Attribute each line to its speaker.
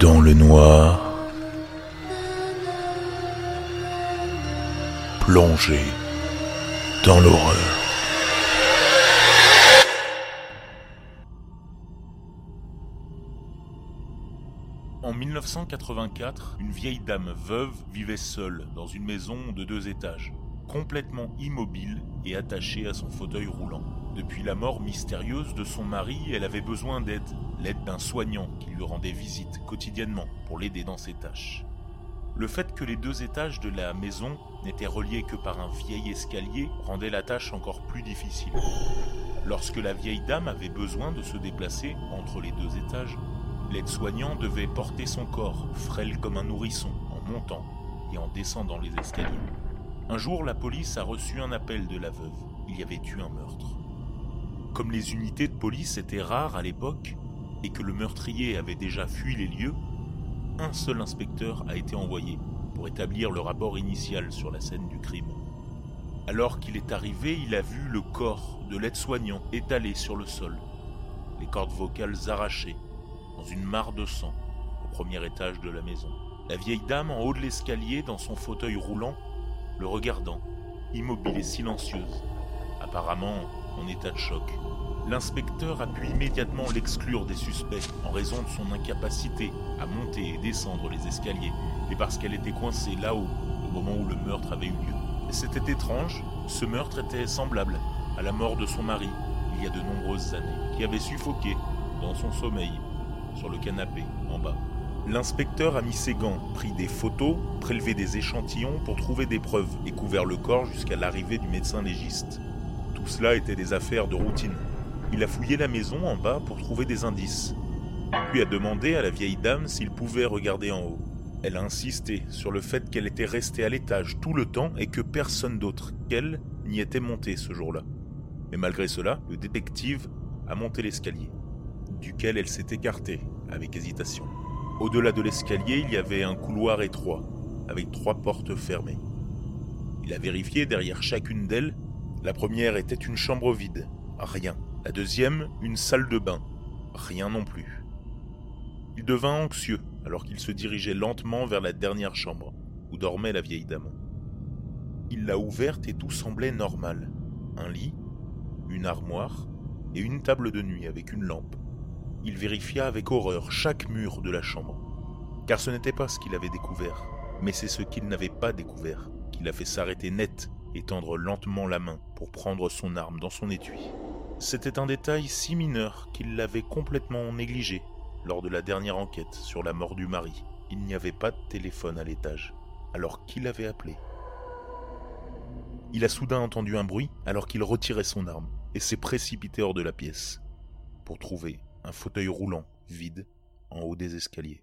Speaker 1: Dans le noir, plongé dans l'horreur.
Speaker 2: En 1984, une vieille dame veuve vivait seule dans une maison de deux étages, complètement immobile et attachée à son fauteuil roulant. Depuis la mort mystérieuse de son mari, elle avait besoin d'aide, l'aide d'un soignant qui lui rendait visite quotidiennement pour l'aider dans ses tâches. Le fait que les deux étages de la maison n'étaient reliés que par un vieil escalier rendait la tâche encore plus difficile. Lorsque la vieille dame avait besoin de se déplacer entre les deux étages, l'aide-soignant devait porter son corps, frêle comme un nourrisson, en montant et en descendant les escaliers. Un jour, la police a reçu un appel de la veuve. Il y avait eu un meurtre. Comme les unités de police étaient rares à l'époque et que le meurtrier avait déjà fui les lieux, un seul inspecteur a été envoyé pour établir le rapport initial sur la scène du crime. Alors qu'il est arrivé, il a vu le corps de l'aide-soignant étalé sur le sol, les cordes vocales arrachées, dans une mare de sang, au premier étage de la maison. La vieille dame en haut de l'escalier, dans son fauteuil roulant, le regardant, immobile et silencieuse, apparemment en état de choc. L'inspecteur a pu immédiatement l'exclure des suspects en raison de son incapacité à monter et descendre les escaliers, et parce qu'elle était coincée là-haut au moment où le meurtre avait eu lieu. C'était étrange, ce meurtre était semblable à la mort de son mari, il y a de nombreuses années, qui avait suffoqué dans son sommeil, sur le canapé, en bas. L'inspecteur a mis ses gants, pris des photos, prélevé des échantillons pour trouver des preuves et couvert le corps jusqu'à l'arrivée du médecin légiste. Tout cela était des affaires de routine. Il a fouillé la maison en bas pour trouver des indices, puis a demandé à la vieille dame s'il pouvait regarder en haut. Elle a insisté sur le fait qu'elle était restée à l'étage tout le temps et que personne d'autre qu'elle n'y était monté ce jour-là. Mais malgré cela, le détective a monté l'escalier, duquel elle s'est écartée avec hésitation. Au-delà de l'escalier, il y avait un couloir étroit, avec trois portes fermées. Il a vérifié derrière chacune d'elles. La première était une chambre vide, rien. La deuxième, une salle de bain, rien non plus. Il devint anxieux alors qu'il se dirigeait lentement vers la dernière chambre, où dormait la vieille dame. Il l'a ouverte et tout semblait normal. Un lit, une armoire et une table de nuit avec une lampe. Il vérifia avec horreur chaque mur de la chambre, car ce n'était pas ce qu'il avait découvert, mais c'est ce qu'il n'avait pas découvert qui l'a fait s'arrêter net et tendre lentement la main pour prendre son arme dans son étui. C'était un détail si mineur qu'il l'avait complètement négligé lors de la dernière enquête sur la mort du mari. Il n'y avait pas de téléphone à l'étage. Alors qui l'avait appelé Il a soudain entendu un bruit alors qu'il retirait son arme et s'est précipité hors de la pièce pour trouver un fauteuil roulant vide en haut des escaliers.